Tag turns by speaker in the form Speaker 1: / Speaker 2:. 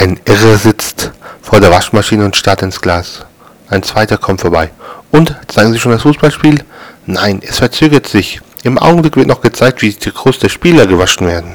Speaker 1: Ein Irrer sitzt vor der Waschmaschine und starrt ins Glas. Ein zweiter kommt vorbei. Und, zeigen Sie schon das Fußballspiel? Nein, es verzögert sich. Im Augenblick wird noch gezeigt, wie die Trikots der Spieler gewaschen werden.